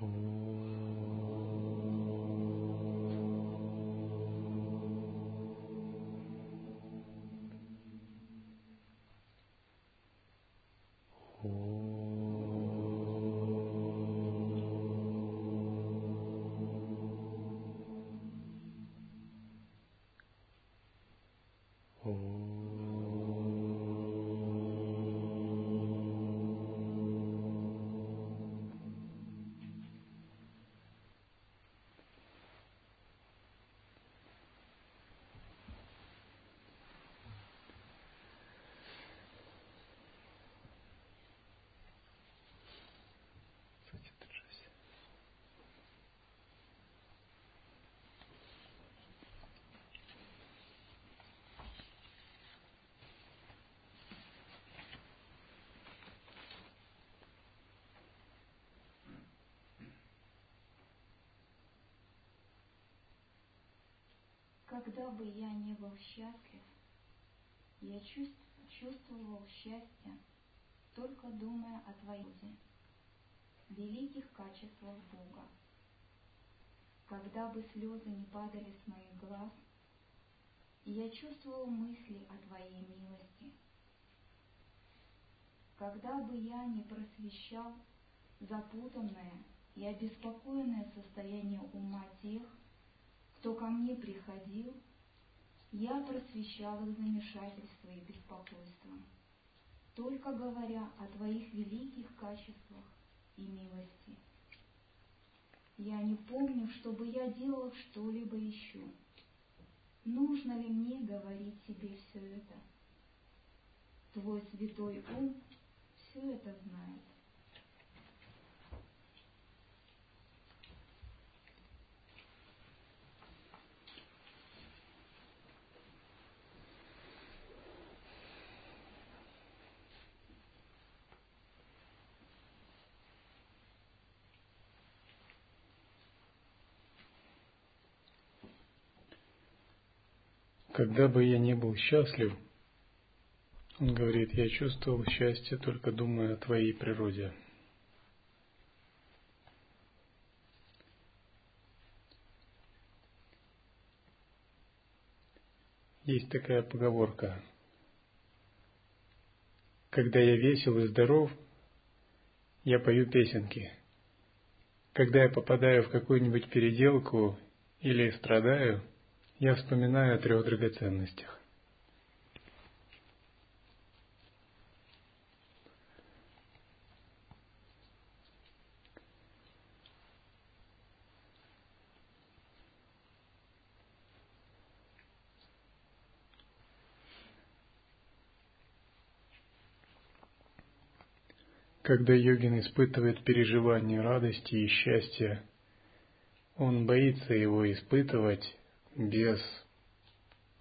Oh. Когда бы я не был счастлив, я чувствовал счастье, только думая о Твоей великих качествах Бога. Когда бы слезы не падали с моих глаз, я чувствовал мысли о Твоей милости. Когда бы я не просвещал запутанное и обеспокоенное состояние ума тех, кто ко мне приходил, я просвещал их замешательство и беспокойство, только говоря о Твоих великих качествах и милости. Я не помню, чтобы я делал что-либо еще. Нужно ли мне говорить тебе все это? Твой святой ум все это знает. Когда бы я не был счастлив, он говорит, я чувствовал счастье, только думая о твоей природе. Есть такая поговорка. Когда я весел и здоров, я пою песенки. Когда я попадаю в какую-нибудь переделку или страдаю – я вспоминаю о трех драгоценностях. Когда йогин испытывает переживание радости и счастья, он боится его испытывать без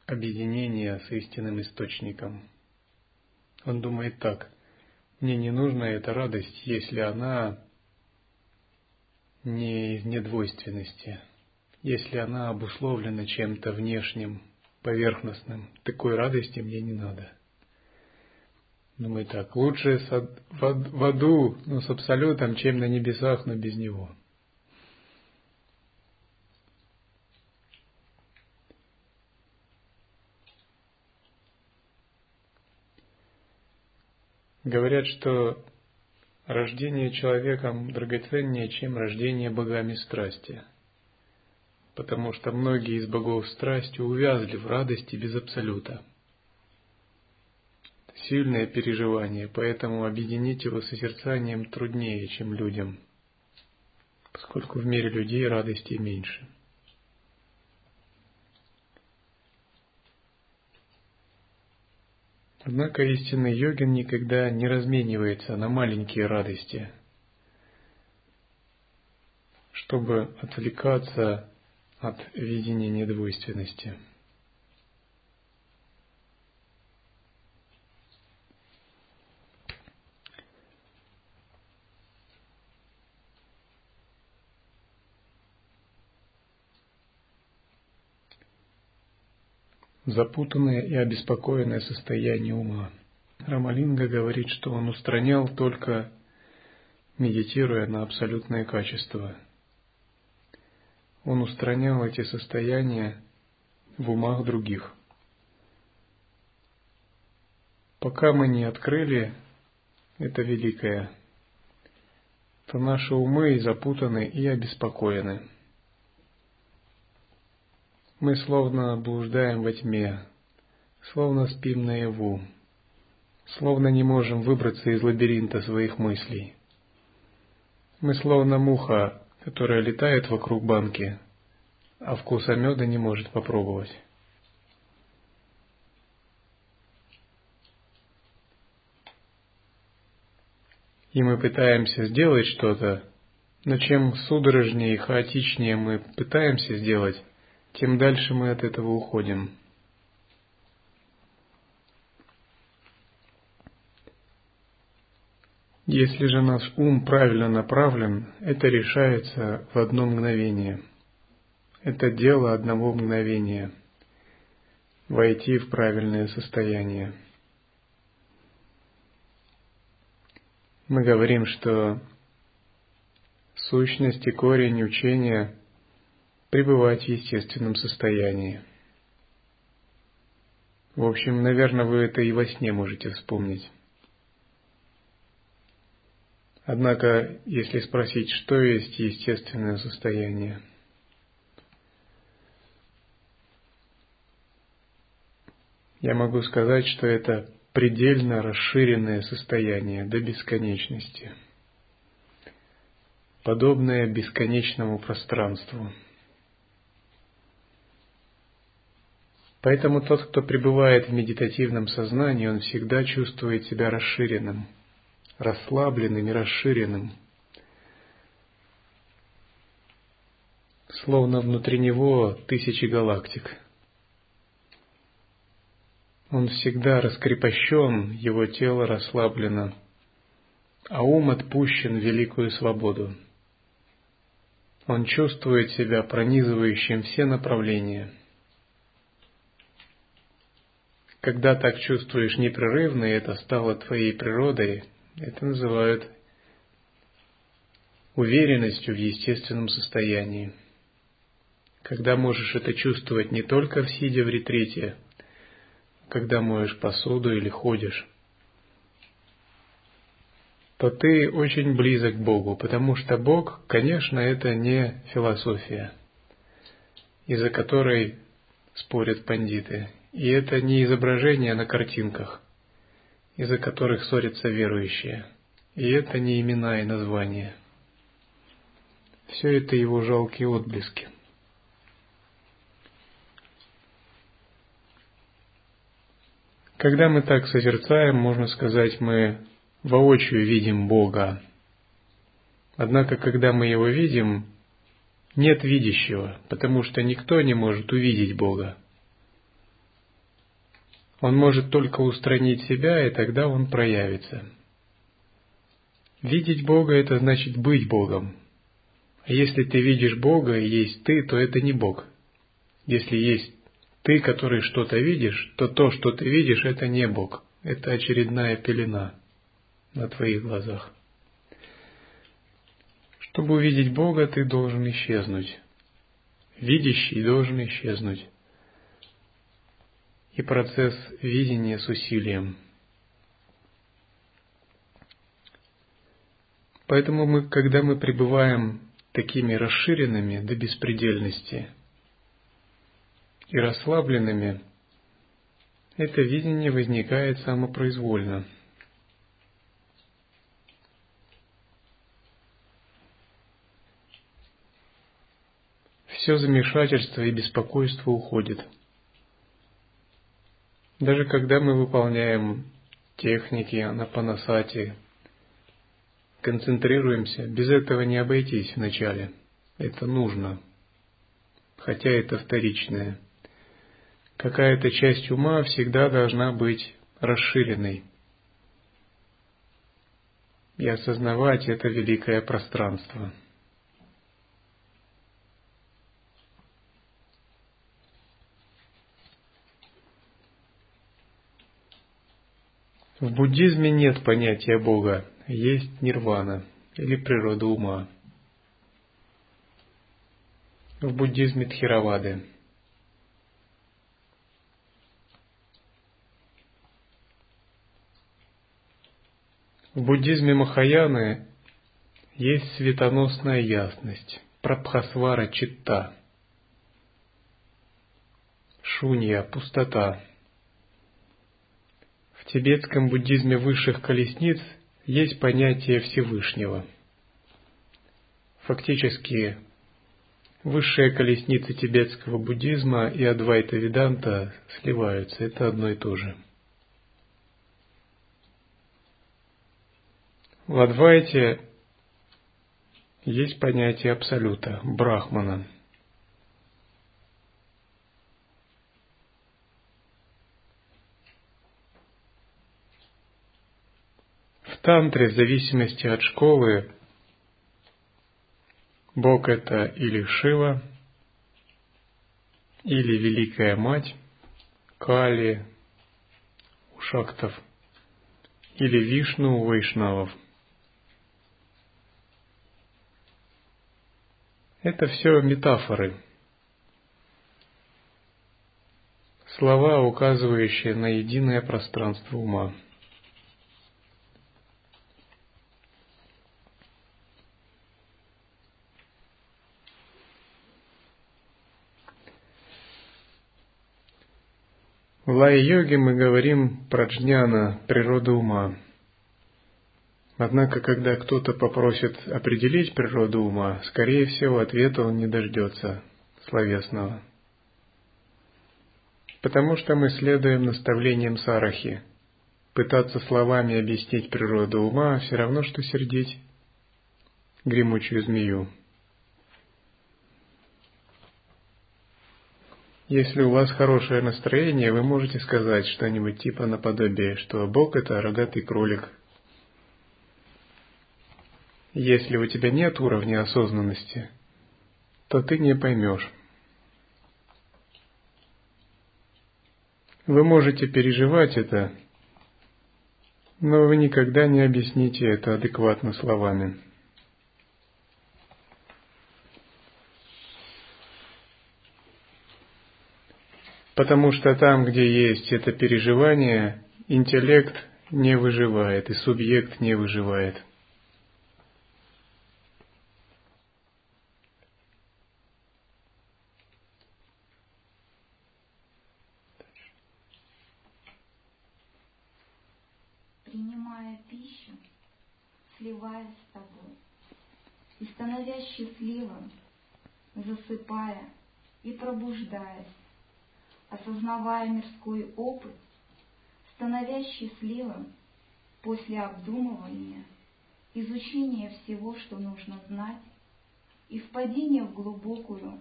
объединения с истинным источником. Он думает так, мне не нужна эта радость, если она не из недвойственности, если она обусловлена чем-то внешним, поверхностным. Такой радости мне не надо. Думаю так, лучше в аду, но с абсолютом, чем на небесах, но без него. Говорят, что рождение человеком драгоценнее, чем рождение богами страсти. Потому что многие из богов страсти увязли в радости без абсолюта. Сильное переживание, поэтому объединить его созерцанием труднее, чем людям, поскольку в мире людей радости меньше. Однако истинный йогин никогда не разменивается на маленькие радости, чтобы отвлекаться от видения недвойственности. Запутанное и обеспокоенное состояние ума. Рамалинга говорит, что он устранял только медитируя на абсолютное качество. Он устранял эти состояния в умах других. Пока мы не открыли это великое, то наши умы запутаны и обеспокоены. Мы словно блуждаем во тьме, словно спим наяву, словно не можем выбраться из лабиринта своих мыслей. Мы словно муха, которая летает вокруг банки, а вкуса меда не может попробовать. И мы пытаемся сделать что-то, но чем судорожнее и хаотичнее мы пытаемся сделать, тем дальше мы от этого уходим. Если же наш ум правильно направлен, это решается в одно мгновение. Это дело одного мгновения – войти в правильное состояние. Мы говорим, что сущность и корень учения – пребывать в естественном состоянии. В общем, наверное, вы это и во сне можете вспомнить. Однако, если спросить, что есть естественное состояние, я могу сказать, что это предельно расширенное состояние до бесконечности, подобное бесконечному пространству. Поэтому тот, кто пребывает в медитативном сознании, он всегда чувствует себя расширенным – расслабленным и расширенным. Словно внутри него тысячи галактик. Он всегда раскрепощен, его тело расслаблено, а ум отпущен в великую свободу. Он чувствует себя пронизывающим все направления. Когда так чувствуешь непрерывно, и это стало твоей природой, это называют уверенностью в естественном состоянии. Когда можешь это чувствовать не только в сидя в ретрите, когда моешь посуду или ходишь, то ты очень близок к Богу, потому что Бог, конечно, это не философия, из-за которой спорят пандиты, и это не изображение на картинках из-за которых ссорятся верующие. И это не имена и названия. Все это его жалкие отблески. Когда мы так созерцаем, можно сказать, мы воочию видим Бога. Однако, когда мы Его видим, нет видящего, потому что никто не может увидеть Бога. Он может только устранить себя, и тогда он проявится. Видеть Бога – это значит быть Богом. А если ты видишь Бога и есть ты, то это не Бог. Если есть ты, который что-то видишь, то то, что ты видишь, это не Бог. Это очередная пелена на твоих глазах. Чтобы увидеть Бога, ты должен исчезнуть. Видящий должен исчезнуть и процесс видения с усилием. Поэтому мы, когда мы пребываем такими расширенными до беспредельности и расслабленными, это видение возникает самопроизвольно. Все замешательство и беспокойство уходит – даже когда мы выполняем техники на панасати, концентрируемся, без этого не обойтись вначале. Это нужно, хотя это вторичное. Какая-то часть ума всегда должна быть расширенной и осознавать это великое пространство – В буддизме нет понятия Бога, есть нирвана, или природа ума. В буддизме Тхировады. В буддизме Махаяны есть светоносная ясность, прабхасвара читта, шунья, пустота. В тибетском буддизме высших колесниц есть понятие Всевышнего. Фактически, высшие колесницы тибетского буддизма и Адвайта Веданта сливаются, это одно и то же. В Адвайте есть понятие Абсолюта, Брахмана. В тантре, в зависимости от школы, Бог это или Шива, или Великая Мать, Кали, Ушактов, или Вишну у Вайшнавов – Это все метафоры. Слова, указывающие на единое пространство ума. В лай-йоге мы говорим про джняна, природу ума. Однако, когда кто-то попросит определить природу ума, скорее всего, ответа он не дождется словесного. Потому что мы следуем наставлениям Сарахи. Пытаться словами объяснить природу ума все равно, что сердить гремучую змею. Если у вас хорошее настроение, вы можете сказать что-нибудь типа наподобие, что Бог – это рогатый кролик – если у тебя нет уровня осознанности, то ты не поймешь. Вы можете переживать это, но вы никогда не объясните это адекватно словами. Потому что там, где есть это переживание, интеллект не выживает и субъект не выживает. сливаясь с тобой, и становясь счастливым, засыпая и пробуждаясь, осознавая мирской опыт, становясь счастливым после обдумывания, изучения всего, что нужно знать, и впадения в глубокую,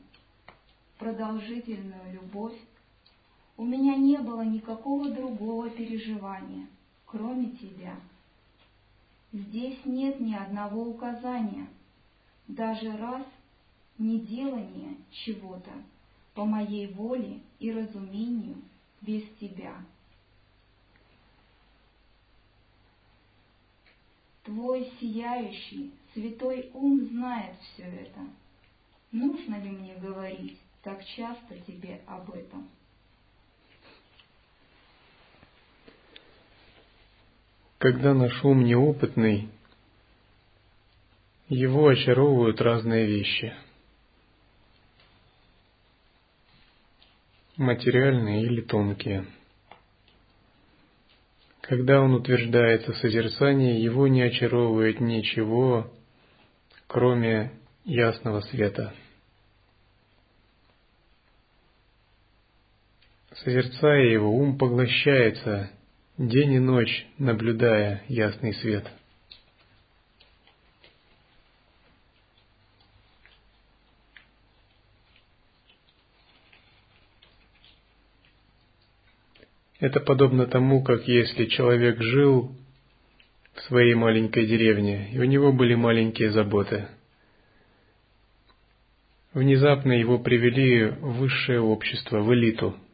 продолжительную любовь, у меня не было никакого другого переживания, кроме тебя. Здесь нет ни одного указания, даже раз не делание чего-то по моей воле и разумению без тебя. Твой сияющий, святой ум знает все это. Нужно ли мне говорить так часто тебе об этом? Когда наш ум неопытный, его очаровывают разные вещи. Материальные или тонкие. Когда он утверждается в созерцании, его не очаровывает ничего, кроме ясного света. Созерцая его, ум поглощается день и ночь наблюдая ясный свет. Это подобно тому, как если человек жил в своей маленькой деревне, и у него были маленькие заботы. Внезапно его привели в высшее общество, в элиту –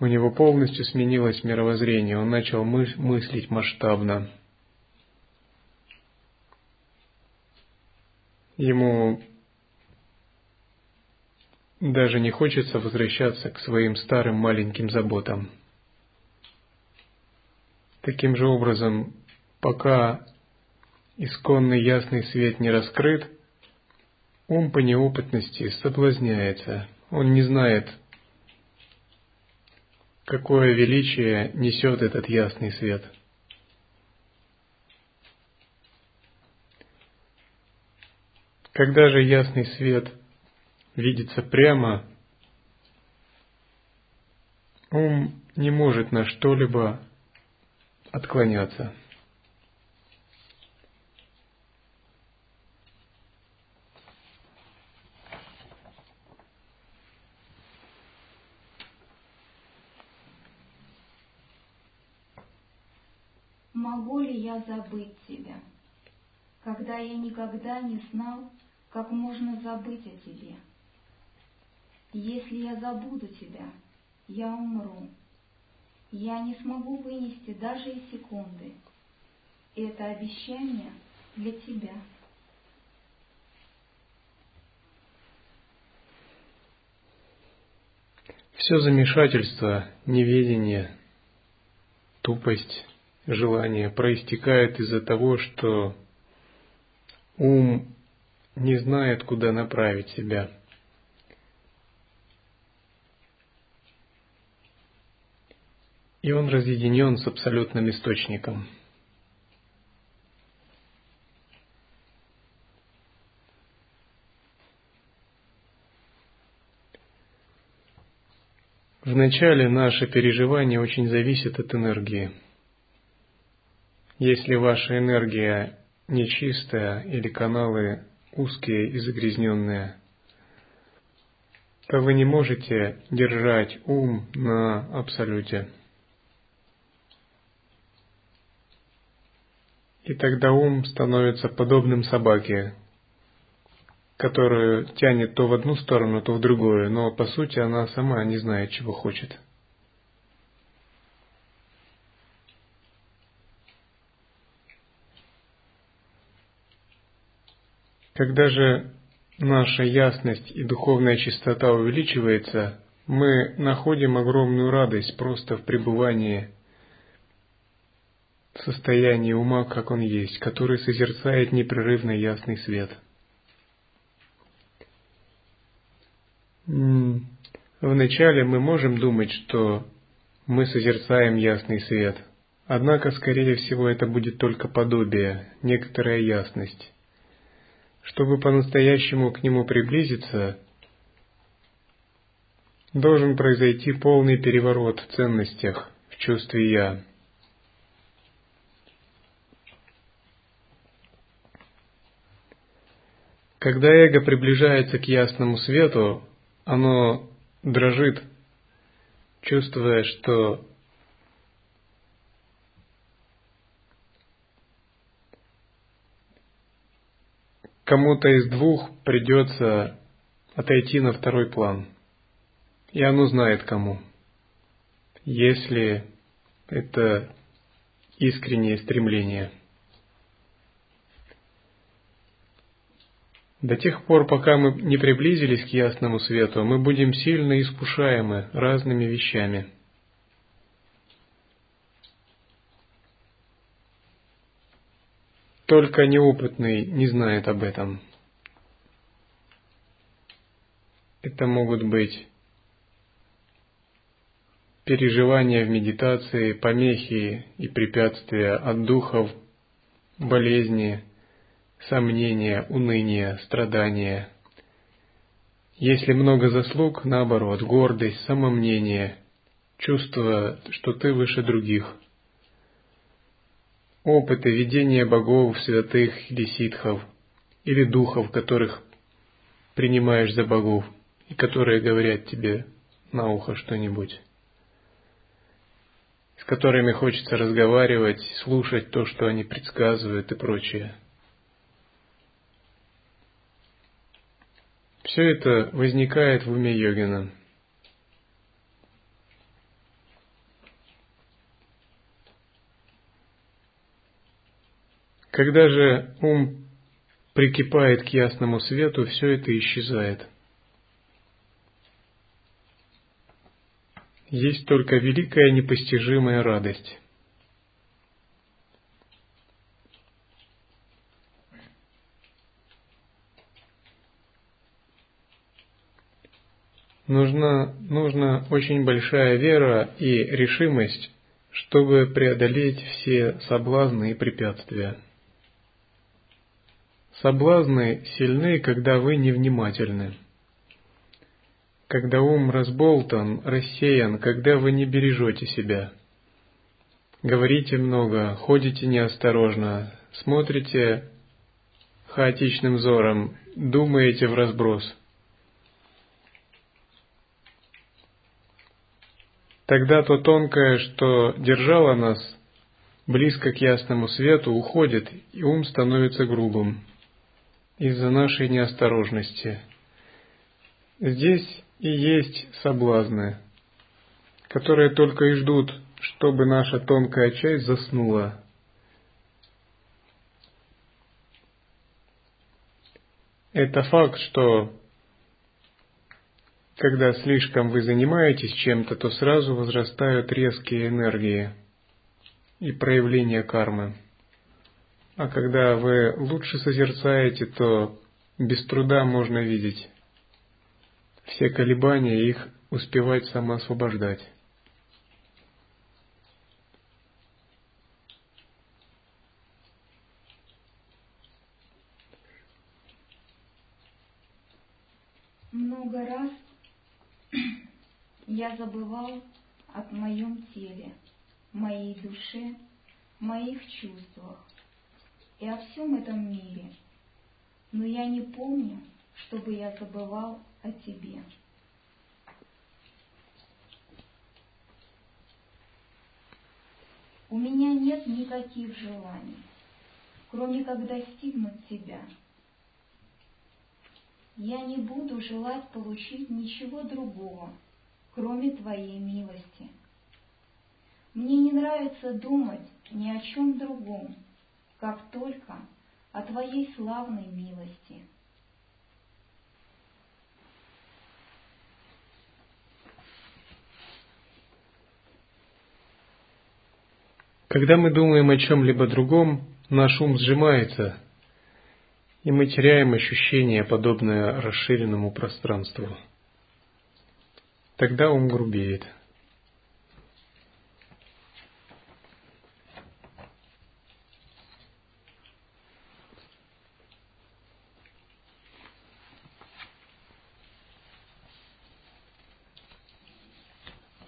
У него полностью сменилось мировоззрение, он начал мыс- мыслить масштабно. Ему даже не хочется возвращаться к своим старым маленьким заботам. Таким же образом, пока исконный ясный свет не раскрыт, ум по неопытности соблазняется. Он не знает, какое величие несет этот ясный свет. Когда же ясный свет видится прямо, ум не может на что-либо отклоняться. Могу ли я забыть тебя, когда я никогда не знал, как можно забыть о тебе? Если я забуду тебя, я умру. Я не смогу вынести даже и секунды. Это обещание для тебя. Все замешательство, неведение, тупость, желание проистекает из-за того, что ум не знает, куда направить себя – и он разъединен с абсолютным источником. Вначале наше переживание очень зависит от энергии. Если ваша энергия нечистая или каналы узкие и загрязненные, то вы не можете держать ум на абсолюте. И тогда ум становится подобным собаке, которую тянет то в одну сторону, то в другую, но по сути она сама не знает, чего хочет. Когда же наша ясность и духовная чистота увеличивается, мы находим огромную радость просто в пребывании состоянии ума, как он есть, который созерцает непрерывно ясный свет. Вначале мы можем думать, что мы созерцаем ясный свет, однако, скорее всего, это будет только подобие, некоторая ясность. Чтобы по-настоящему к нему приблизиться, должен произойти полный переворот в ценностях, в чувстве «я». Когда эго приближается к ясному свету, оно дрожит, чувствуя, что кому-то из двух придется отойти на второй план. И оно знает кому. Если это искреннее стремление – До тех пор, пока мы не приблизились к ясному свету, мы будем сильно искушаемы разными вещами. Только неопытный не знает об этом. Это могут быть переживания в медитации, помехи и препятствия от духов, болезни, сомнения, уныние, страдания. Если много заслуг, наоборот, гордость, самомнение, чувство, что ты выше других. Опыты видения богов, святых или ситхов, или духов, которых принимаешь за богов, и которые говорят тебе на ухо что-нибудь, с которыми хочется разговаривать, слушать то, что они предсказывают и прочее – Все это возникает в уме йогина. Когда же ум прикипает к ясному свету, все это исчезает. Есть только великая непостижимая радость. Нужна, нужна очень большая вера и решимость, чтобы преодолеть все соблазны и препятствия. Соблазны сильны, когда вы невнимательны. Когда ум разболтан, рассеян, когда вы не бережете себя. Говорите много, ходите неосторожно, смотрите хаотичным взором, думаете в разброс – Тогда то тонкое, что держало нас близко к ясному свету, уходит, и ум становится грубым из-за нашей неосторожности. Здесь и есть соблазны, которые только и ждут, чтобы наша тонкая часть заснула. Это факт, что когда слишком вы занимаетесь чем-то, то сразу возрастают резкие энергии и проявления кармы. А когда вы лучше созерцаете, то без труда можно видеть все колебания и их успевать самоосвобождать. Много раз я забывал о моем теле, моей душе, моих чувствах и о всем этом мире. Но я не помню, чтобы я забывал о тебе. У меня нет никаких желаний, кроме как достигнуть тебя. Я не буду желать получить ничего другого, кроме Твоей милости. Мне не нравится думать ни о чем другом, как только о Твоей славной милости. Когда мы думаем о чем-либо другом, наш ум сжимается, и мы теряем ощущение, подобное расширенному пространству – тогда ум грубеет.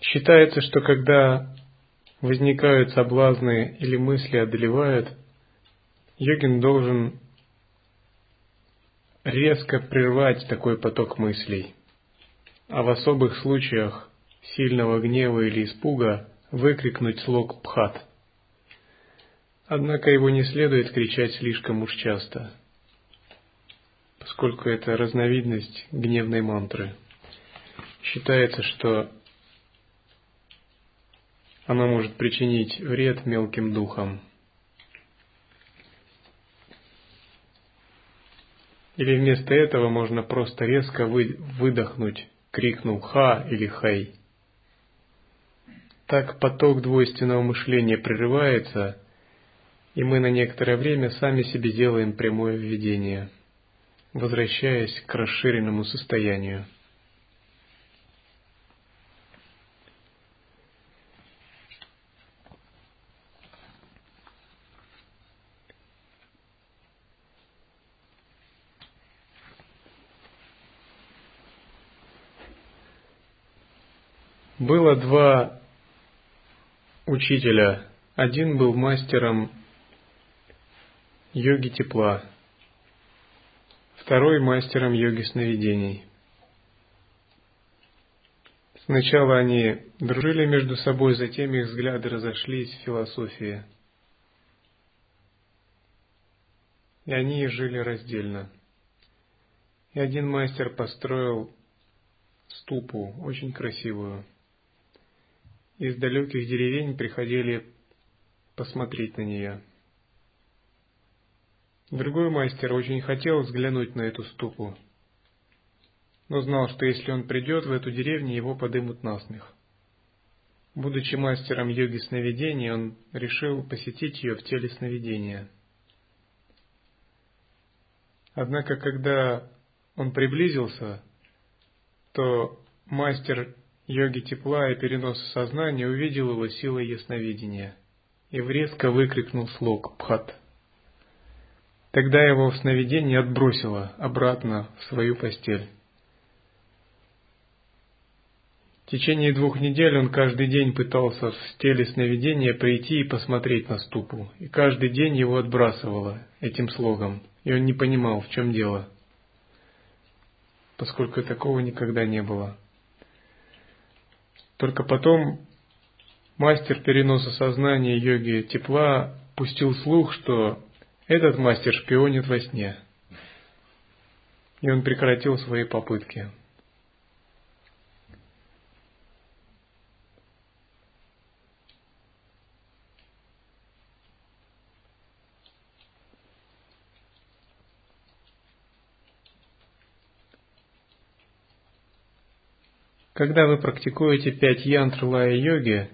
Считается, что когда возникают соблазны или мысли одолевают, йогин должен резко прервать такой поток мыслей – а в особых случаях сильного гнева или испуга выкрикнуть слог «пхат». Однако его не следует кричать слишком уж часто, поскольку это разновидность гневной мантры. Считается, что она может причинить вред мелким духам. Или вместо этого можно просто резко выдохнуть крикнул «Ха!» или «Хэй!». Так поток двойственного мышления прерывается, и мы на некоторое время сами себе делаем прямое введение, возвращаясь к расширенному состоянию. Было два учителя. Один был мастером йоги тепла, второй мастером йоги сновидений. Сначала они дружили между собой, затем их взгляды разошлись в философии. И они жили раздельно. И один мастер построил ступу, очень красивую, из далеких деревень приходили посмотреть на нее. Другой мастер очень хотел взглянуть на эту ступу, но знал, что если он придет в эту деревню, его подымут на смех. Будучи мастером йоги сновидений, он решил посетить ее в теле сновидения. Однако, когда он приблизился, то мастер йоги тепла и переноса сознания увидел его силой ясновидения и резко выкрикнул слог «Пхат». Тогда его в сновидении отбросило обратно в свою постель. В течение двух недель он каждый день пытался в теле сновидения прийти и посмотреть на ступу, и каждый день его отбрасывало этим слогом, и он не понимал, в чем дело, поскольку такого никогда не было. Только потом мастер переноса сознания йоги тепла пустил слух, что этот мастер шпионит во сне. И он прекратил свои попытки. Когда вы практикуете пять янтр лая-йоги,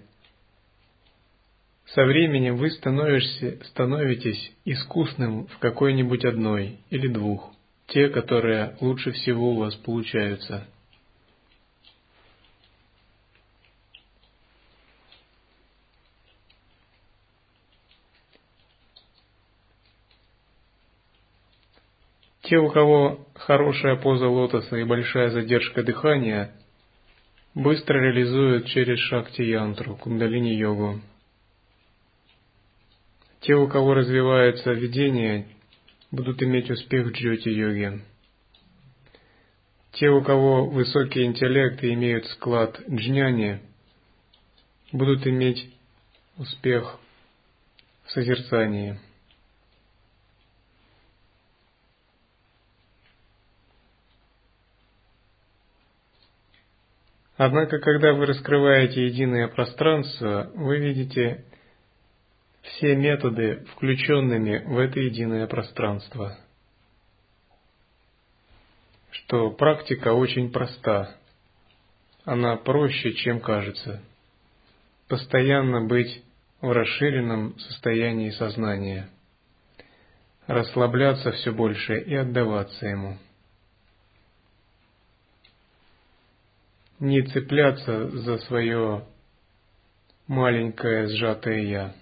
со временем вы становитесь искусным в какой-нибудь одной или двух, те, которые лучше всего у вас получаются. Те, у кого хорошая поза лотоса и большая задержка дыхания, быстро реализуют через шакти-янтру, кундалини-йогу. Те, у кого развивается видение, будут иметь успех в джоти-йоге. Те, у кого высокий интеллект и имеют склад джняни, будут иметь успех в созерцании. Однако, когда вы раскрываете единое пространство, вы видите все методы, включенными в это единое пространство. Что практика очень проста. Она проще, чем кажется. Постоянно быть в расширенном состоянии сознания. Расслабляться все больше и отдаваться ему. Не цепляться за свое маленькое сжатое «я».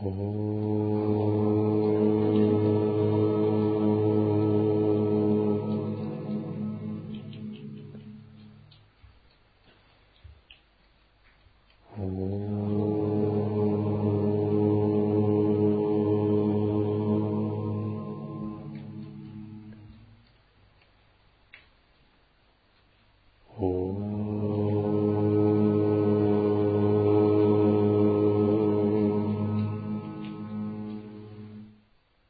Oh.